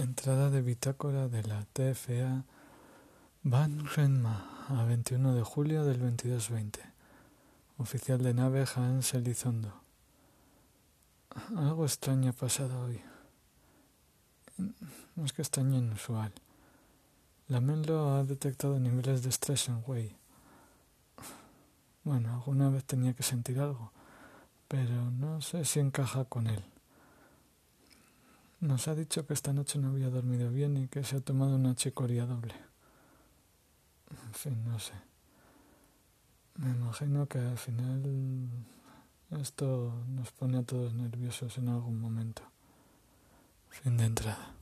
Entrada de bitácora de la TFA Van Renma a 21 de julio del 2220. Oficial de nave Hans Elizondo. Algo extraño ha pasado hoy. Más que extraño inusual. La Menlo ha detectado niveles de estrés en Wei. Bueno, alguna vez tenía que sentir algo, pero no sé si encaja con él. Nos ha dicho que esta noche no había dormido bien y que se ha tomado una chicoria doble. En fin, no sé. Me imagino que al final esto nos pone a todos nerviosos en algún momento. Fin de entrada.